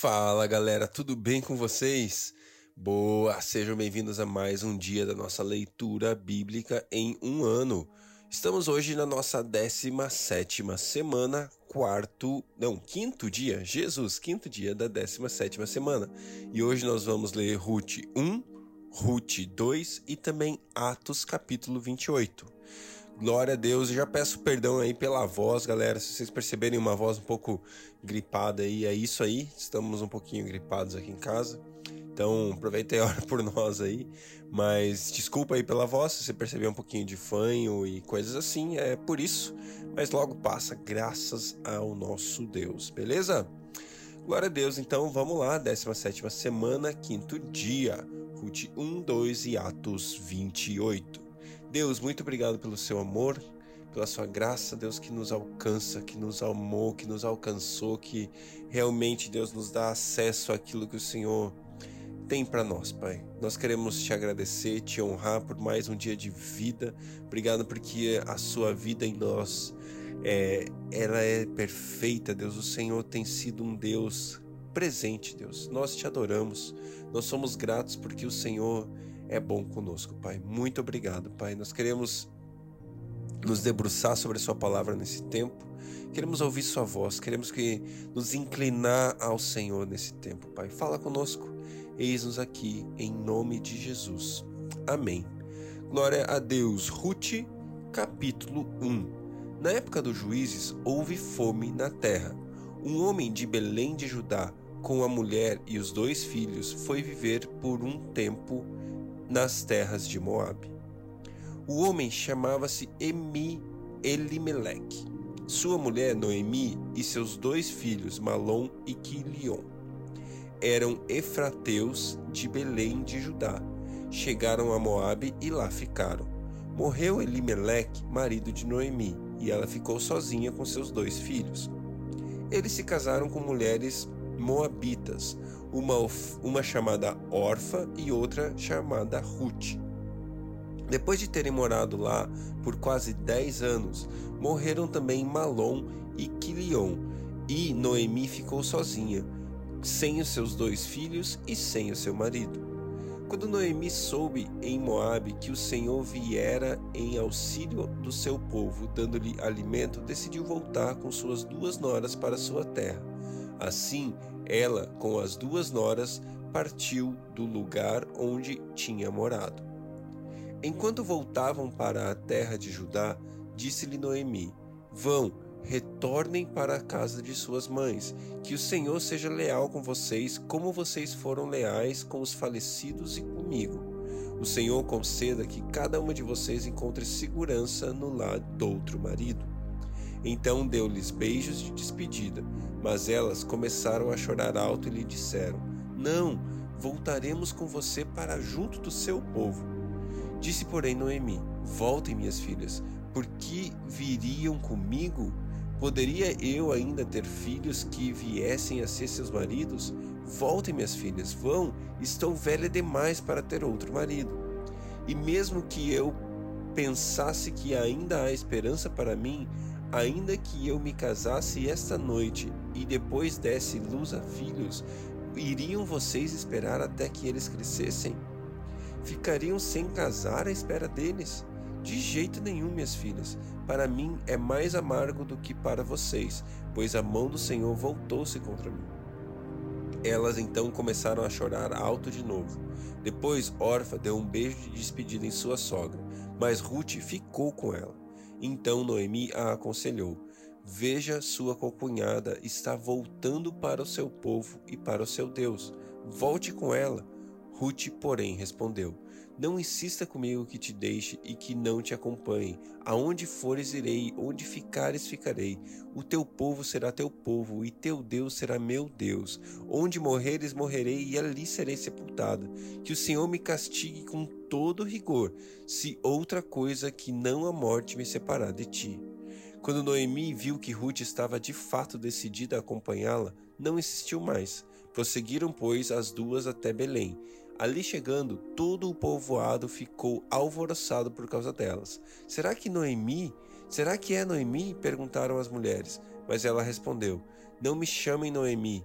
Fala galera, tudo bem com vocês? Boa, sejam bem-vindos a mais um dia da nossa leitura bíblica em um ano. Estamos hoje na nossa 17 semana, quarto, não, quinto dia, Jesus, quinto dia da 17 semana. E hoje nós vamos ler Ruth 1, Ruth 2 e também Atos capítulo 28. Glória a Deus, e já peço perdão aí pela voz, galera. Se vocês perceberem uma voz um pouco gripada aí, é isso aí. Estamos um pouquinho gripados aqui em casa. Então, aproveita e ora por nós aí. Mas desculpa aí pela voz, se você perceber um pouquinho de fanho e coisas assim, é por isso. Mas logo passa, graças ao nosso Deus, beleza? Glória a Deus, então vamos lá, 17 semana, quinto dia, Ruth 1, 2 e Atos 28. Deus, muito obrigado pelo seu amor, pela sua graça, Deus, que nos alcança, que nos amou, que nos alcançou, que realmente, Deus, nos dá acesso àquilo que o Senhor tem para nós, Pai. Nós queremos te agradecer, te honrar por mais um dia de vida. Obrigado porque a sua vida em nós é, ela é perfeita, Deus. O Senhor tem sido um Deus presente, Deus. Nós te adoramos. Nós somos gratos porque o Senhor é bom conosco, Pai. Muito obrigado, Pai. Nós queremos nos debruçar sobre a Sua palavra nesse tempo. Queremos ouvir Sua voz, queremos que nos inclinar ao Senhor nesse tempo, Pai. Fala conosco, eis-nos aqui, em nome de Jesus. Amém. Glória a Deus. Ruth, capítulo 1. Na época dos juízes, houve fome na terra. Um homem de Belém de Judá, com a mulher e os dois filhos, foi viver por um tempo nas terras de Moabe. O homem chamava-se Emi Elimeleque. Sua mulher Noemi e seus dois filhos Malom e Quilion eram efrateus de Belém de Judá. Chegaram a Moabe e lá ficaram. Morreu Elimeleque, marido de Noemi, e ela ficou sozinha com seus dois filhos. Eles se casaram com mulheres moabitas, uma, uma chamada Orfa e outra chamada Ruth. Depois de terem morado lá por quase 10 anos, morreram também Malom e Quilion, e Noemi ficou sozinha, sem os seus dois filhos e sem o seu marido. Quando Noemi soube em Moabe que o Senhor viera em auxílio do seu povo, dando-lhe alimento, decidiu voltar com suas duas noras para sua terra. Assim, ela, com as duas noras, partiu do lugar onde tinha morado. Enquanto voltavam para a terra de Judá, disse-lhe Noemi: Vão, retornem para a casa de suas mães, que o Senhor seja leal com vocês, como vocês foram leais com os falecidos e comigo. O Senhor conceda que cada uma de vocês encontre segurança no lar do outro marido. Então deu-lhes beijos de despedida, mas elas começaram a chorar alto e lhe disseram: Não, voltaremos com você para junto do seu povo. Disse, porém, Noemi: Voltem, minhas filhas, porque viriam comigo? Poderia eu ainda ter filhos que viessem a ser seus maridos? Voltem, minhas filhas, vão, estou velha demais para ter outro marido. E mesmo que eu pensasse que ainda há esperança para mim, Ainda que eu me casasse esta noite e depois desse luz a filhos, iriam vocês esperar até que eles crescessem? Ficariam sem casar à espera deles? De jeito nenhum, minhas filhas. Para mim é mais amargo do que para vocês, pois a mão do Senhor voltou-se contra mim. Elas então começaram a chorar alto de novo. Depois Orfa deu um beijo de despedida em sua sogra, mas Ruth ficou com ela. Então Noemi a aconselhou: Veja, sua concunhada está voltando para o seu povo e para o seu Deus. Volte com ela. Ruth, porém, respondeu: não insista comigo que te deixe e que não te acompanhe. Aonde fores irei, onde ficares ficarei. O teu povo será teu povo, e teu Deus será meu Deus. Onde morreres, morrerei, e ali serei sepultada. Que o Senhor me castigue com todo rigor, se outra coisa que não a morte me separar de ti. Quando Noemi viu que Ruth estava de fato decidida a acompanhá-la, não insistiu mais. Prosseguiram, pois, as duas até Belém. Ali chegando, todo o povoado ficou alvoroçado por causa delas. Será que Noemi? Será que é Noemi? perguntaram as mulheres. Mas ela respondeu: Não me chamem Noemi,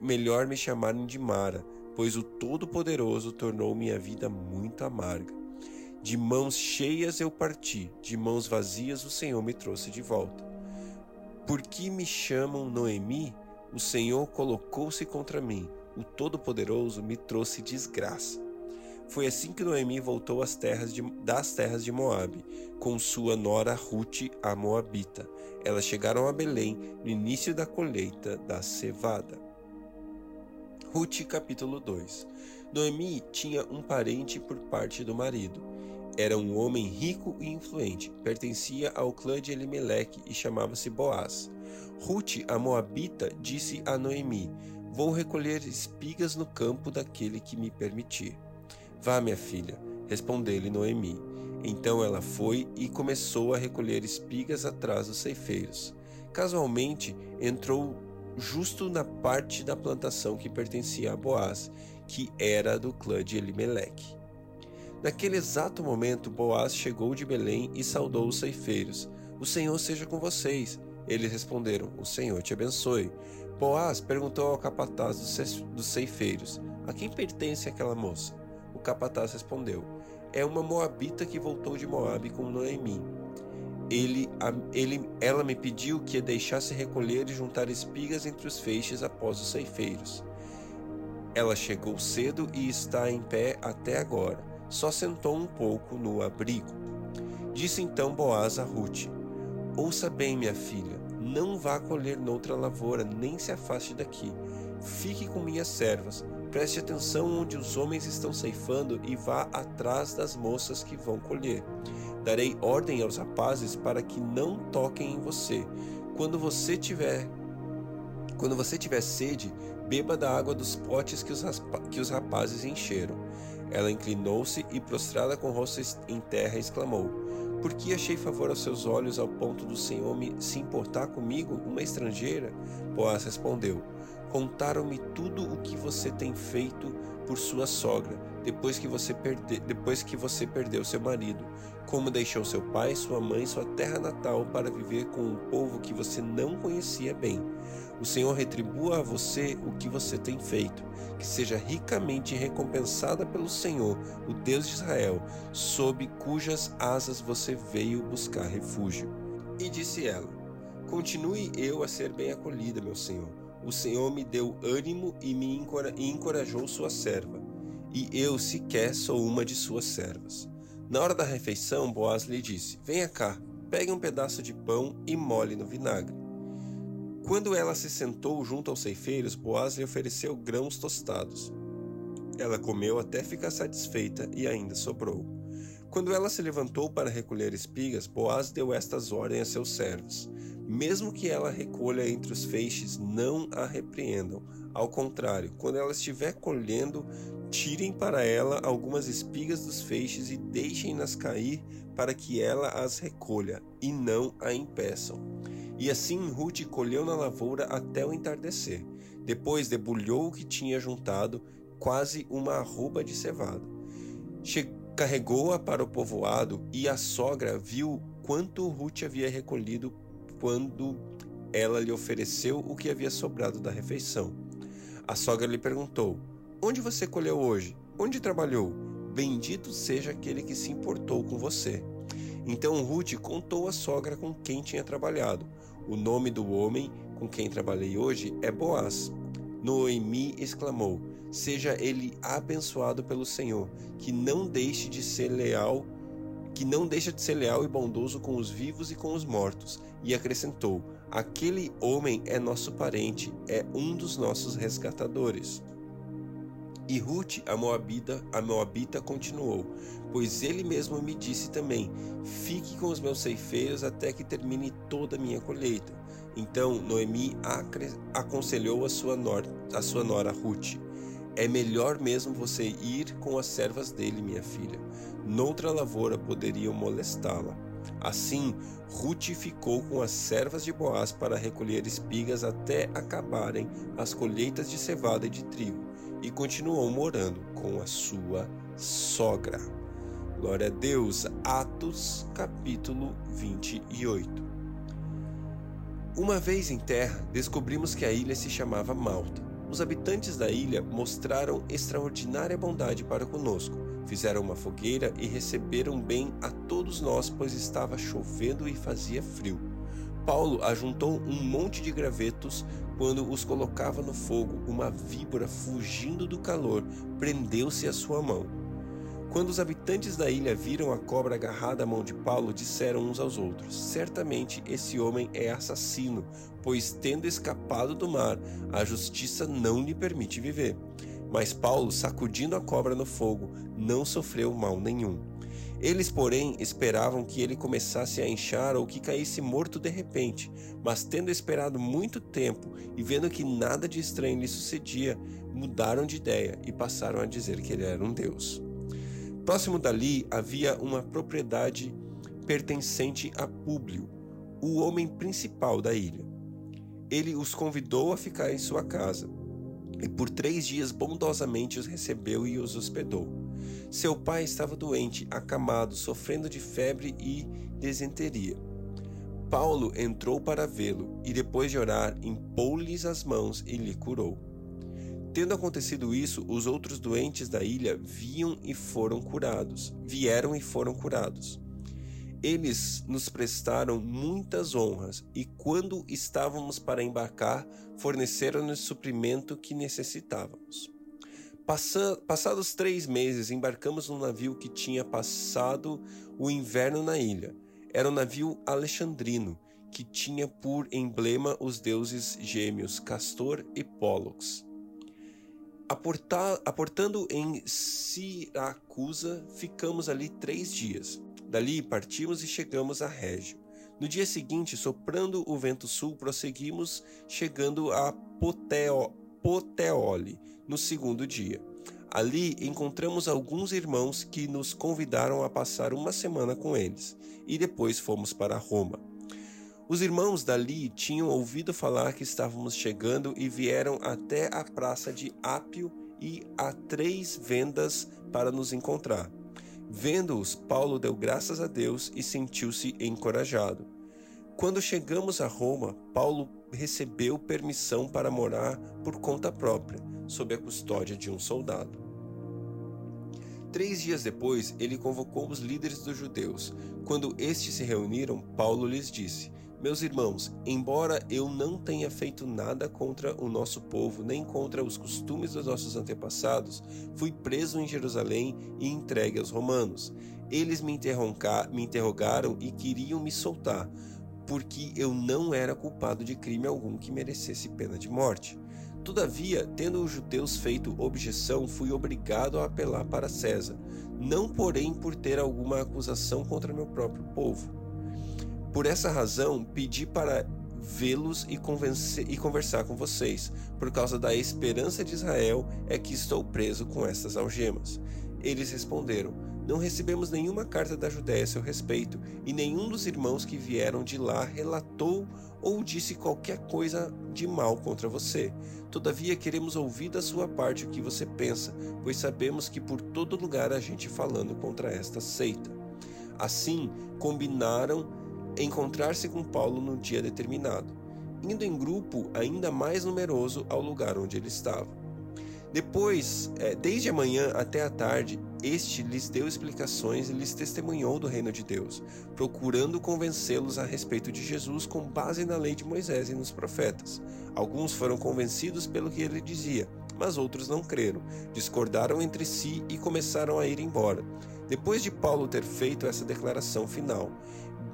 melhor me chamarem de Mara, pois o Todo-Poderoso tornou minha vida muito amarga. De mãos cheias eu parti, de mãos vazias o Senhor me trouxe de volta. Por que me chamam Noemi? O Senhor colocou-se contra mim, o Todo-Poderoso me trouxe desgraça. Foi assim que Noemi voltou terras de, das terras de Moabe, com sua nora Ruth, a Moabita. Elas chegaram a Belém no início da colheita da cevada. Ruth capítulo 2 Noemi tinha um parente por parte do marido. Era um homem rico e influente, pertencia ao clã de Elimeleque e chamava-se Boaz. Ruth, a Moabita, disse a Noemi: Vou recolher espigas no campo daquele que me permitir. Vá, minha filha, respondeu-lhe Noemi. Então ela foi e começou a recolher espigas atrás dos ceifeiros. Casualmente entrou justo na parte da plantação que pertencia a Boaz, que era do clã de Elimeleque. Naquele exato momento, Boaz chegou de Belém e saudou os ceifeiros. O Senhor seja com vocês. Eles responderam: O Senhor te abençoe. Boaz perguntou ao capataz dos ceifeiros: A quem pertence aquela moça? O capataz respondeu: É uma moabita que voltou de Moabe com Noemi ele, ele, ela me pediu que a deixasse recolher e juntar espigas entre os feixes após os ceifeiros. Ela chegou cedo e está em pé até agora. Só sentou um pouco no abrigo. Disse então Boaz a Ruth: Ouça bem, minha filha, não vá colher noutra lavoura, nem se afaste daqui. Fique com minhas servas. Preste atenção onde os homens estão ceifando e vá atrás das moças que vão colher. Darei ordem aos rapazes para que não toquem em você. Quando você tiver quando você tiver sede, beba da água dos potes que os, que os rapazes encheram. Ela inclinou-se e, prostrada com o rosto em terra, exclamou: Por que achei favor aos seus olhos ao ponto do Senhor me, se importar comigo, uma estrangeira? Boaz respondeu: Contaram-me tudo o que você tem feito por sua sogra, depois que você, perde, depois que você perdeu seu marido, como deixou seu pai, sua mãe, sua terra natal para viver com um povo que você não conhecia bem. O Senhor retribua a você o que você tem feito, que seja ricamente recompensada pelo Senhor, o Deus de Israel, sob cujas asas você veio buscar refúgio. E disse ela: Continue eu a ser bem acolhida, meu Senhor. O Senhor me deu ânimo e me encorajou sua serva, e eu sequer sou uma de suas servas. Na hora da refeição, Boaz lhe disse: Venha cá, pegue um pedaço de pão e molhe no vinagre. Quando ela se sentou junto aos ceifeiros, Boaz lhe ofereceu grãos tostados. Ela comeu até ficar satisfeita e ainda sobrou. Quando ela se levantou para recolher espigas, Boaz deu estas ordens a seus servos: Mesmo que ela recolha entre os feixes, não a repreendam. Ao contrário, quando ela estiver colhendo, Tirem para ela algumas espigas dos feixes e deixem-nas cair para que ela as recolha, e não a impeçam. E assim Ruth colheu na lavoura até o entardecer. Depois debulhou o que tinha juntado, quase uma arroba de cevada. Carregou-a para o povoado, e a sogra viu quanto Ruth havia recolhido quando ela lhe ofereceu o que havia sobrado da refeição. A sogra lhe perguntou: Onde você colheu hoje? Onde trabalhou? Bendito seja aquele que se importou com você. Então Ruth contou à sogra com quem tinha trabalhado. O nome do homem com quem trabalhei hoje é Boaz. Noemi exclamou: Seja ele abençoado pelo Senhor, que não deixe de ser leal, que não deixa de ser leal e bondoso com os vivos e com os mortos. E acrescentou: Aquele homem é nosso parente, é um dos nossos resgatadores. E Ruth, a Moabita, a Moabita continuou: Pois ele mesmo me disse também: Fique com os meus ceifeiros até que termine toda a minha colheita. Então Noemi aconselhou a sua, nora, a sua nora Ruth: É melhor mesmo você ir com as servas dele, minha filha. Noutra lavoura poderiam molestá-la. Assim, Ruth ficou com as servas de Boaz para recolher espigas até acabarem as colheitas de cevada e de trigo e continuou morando com a sua sogra. Glória a Deus. Atos, capítulo 28. Uma vez em terra, descobrimos que a ilha se chamava Malta. Os habitantes da ilha mostraram extraordinária bondade para conosco. Fizeram uma fogueira e receberam bem a todos nós, pois estava chovendo e fazia frio. Paulo ajuntou um monte de gravetos quando os colocava no fogo. Uma víbora, fugindo do calor, prendeu-se à sua mão. Quando os habitantes da ilha viram a cobra agarrada à mão de Paulo, disseram uns aos outros: Certamente esse homem é assassino, pois, tendo escapado do mar, a justiça não lhe permite viver. Mas Paulo, sacudindo a cobra no fogo, não sofreu mal nenhum. Eles, porém, esperavam que ele começasse a inchar ou que caísse morto de repente, mas tendo esperado muito tempo e vendo que nada de estranho lhe sucedia, mudaram de ideia e passaram a dizer que ele era um deus. Próximo dali havia uma propriedade pertencente a Públio, o homem principal da ilha. Ele os convidou a ficar em sua casa, e por três dias bondosamente os recebeu e os hospedou. Seu pai estava doente, acamado, sofrendo de febre e desenteria. Paulo entrou para vê-lo e, depois de orar, impôs-lhes as mãos e lhe curou. Tendo acontecido isso, os outros doentes da ilha viam e foram curados, vieram e foram curados. Eles nos prestaram muitas honras e, quando estávamos para embarcar, forneceram-nos suprimento que necessitávamos. passados três meses, embarcamos num navio que tinha passado o inverno na ilha. Era um navio alexandrino, que tinha por emblema os deuses gêmeos Castor e Pólux. Aportar, aportando em Siracusa, ficamos ali três dias. Dali partimos e chegamos a Régio. No dia seguinte, soprando o vento sul, prosseguimos, chegando a Poteo, Poteole, no segundo dia. Ali encontramos alguns irmãos que nos convidaram a passar uma semana com eles, e depois fomos para Roma. Os irmãos dali tinham ouvido falar que estávamos chegando e vieram até a praça de Ápio e a três vendas para nos encontrar. Vendo-os, Paulo deu graças a Deus e sentiu-se encorajado. Quando chegamos a Roma, Paulo recebeu permissão para morar por conta própria, sob a custódia de um soldado. Três dias depois, ele convocou os líderes dos judeus. Quando estes se reuniram, Paulo lhes disse: meus irmãos, embora eu não tenha feito nada contra o nosso povo, nem contra os costumes dos nossos antepassados, fui preso em Jerusalém e entregue aos romanos. Eles me, me interrogaram e queriam me soltar, porque eu não era culpado de crime algum que merecesse pena de morte. Todavia, tendo os judeus feito objeção, fui obrigado a apelar para César, não porém por ter alguma acusação contra meu próprio povo. Por essa razão, pedi para vê-los e, e conversar com vocês. Por causa da esperança de Israel é que estou preso com estas algemas. Eles responderam: Não recebemos nenhuma carta da Judéia a seu respeito, e nenhum dos irmãos que vieram de lá relatou ou disse qualquer coisa de mal contra você. Todavia, queremos ouvir da sua parte o que você pensa, pois sabemos que por todo lugar há gente falando contra esta seita. Assim, combinaram encontrar-se com Paulo no dia determinado, indo em grupo ainda mais numeroso ao lugar onde ele estava. Depois, é, desde a manhã até a tarde, este lhes deu explicações e lhes testemunhou do reino de Deus, procurando convencê-los a respeito de Jesus com base na lei de Moisés e nos profetas. Alguns foram convencidos pelo que ele dizia, mas outros não creram, discordaram entre si e começaram a ir embora. Depois de Paulo ter feito essa declaração final,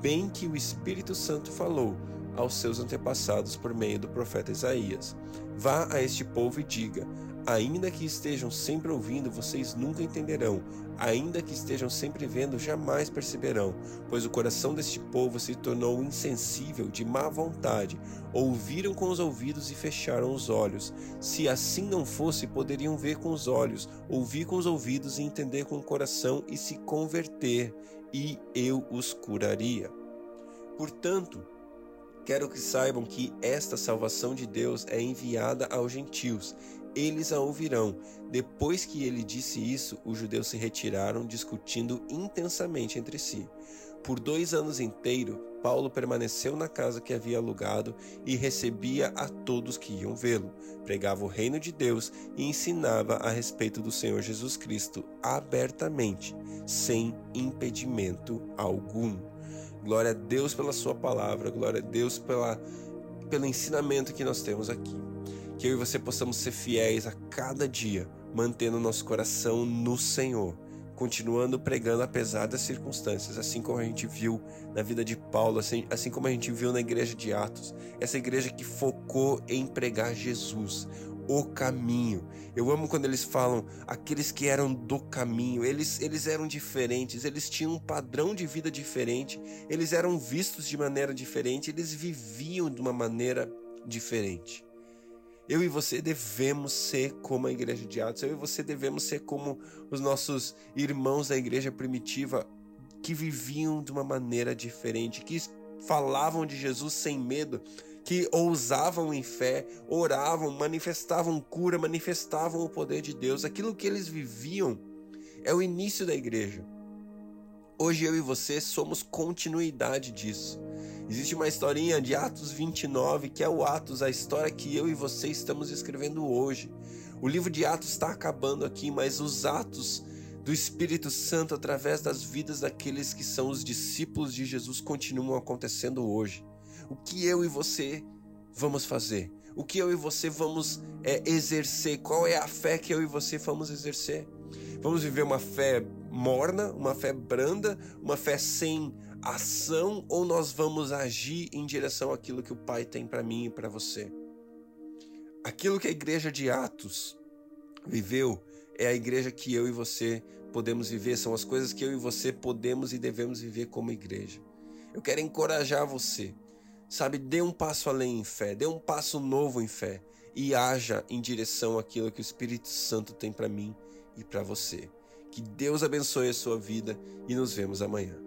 bem que o Espírito Santo falou aos seus antepassados por meio do profeta Isaías. Vá a este povo e diga: Ainda que estejam sempre ouvindo, vocês nunca entenderão. Ainda que estejam sempre vendo, jamais perceberão. Pois o coração deste povo se tornou insensível, de má vontade. Ouviram com os ouvidos e fecharam os olhos. Se assim não fosse, poderiam ver com os olhos, ouvir com os ouvidos e entender com o coração e se converter e eu os curaria. Portanto, quero que saibam que esta salvação de Deus é enviada aos gentios. Eles a ouvirão. Depois que ele disse isso, os judeus se retiraram, discutindo intensamente entre si. Por dois anos inteiros, Paulo permaneceu na casa que havia alugado e recebia a todos que iam vê-lo, pregava o reino de Deus e ensinava a respeito do Senhor Jesus Cristo abertamente, sem impedimento algum. Glória a Deus pela Sua palavra, glória a Deus pela, pelo ensinamento que nós temos aqui. Que eu e você possamos ser fiéis a cada dia, mantendo nosso coração no Senhor continuando pregando apesar das circunstâncias, assim como a gente viu na vida de Paulo, assim, assim como a gente viu na igreja de Atos, essa igreja que focou em pregar Jesus, o caminho. Eu amo quando eles falam aqueles que eram do caminho, eles, eles eram diferentes, eles tinham um padrão de vida diferente, eles eram vistos de maneira diferente, eles viviam de uma maneira diferente. Eu e você devemos ser como a igreja de Atos, eu e você devemos ser como os nossos irmãos da igreja primitiva que viviam de uma maneira diferente, que falavam de Jesus sem medo, que ousavam em fé, oravam, manifestavam cura, manifestavam o poder de Deus. Aquilo que eles viviam é o início da igreja. Hoje eu e você somos continuidade disso. Existe uma historinha de Atos 29, que é o Atos, a história que eu e você estamos escrevendo hoje. O livro de Atos está acabando aqui, mas os atos do Espírito Santo através das vidas daqueles que são os discípulos de Jesus continuam acontecendo hoje. O que eu e você vamos fazer? O que eu e você vamos é, exercer? Qual é a fé que eu e você vamos exercer? Vamos viver uma fé morna, uma fé branda, uma fé sem ação ou nós vamos agir em direção àquilo que o Pai tem para mim e para você? Aquilo que a igreja de Atos viveu é a igreja que eu e você podemos viver, são as coisas que eu e você podemos e devemos viver como igreja. Eu quero encorajar você, sabe? Dê um passo além em fé, dê um passo novo em fé e haja em direção àquilo que o Espírito Santo tem para mim e para você. Que Deus abençoe a sua vida e nos vemos amanhã.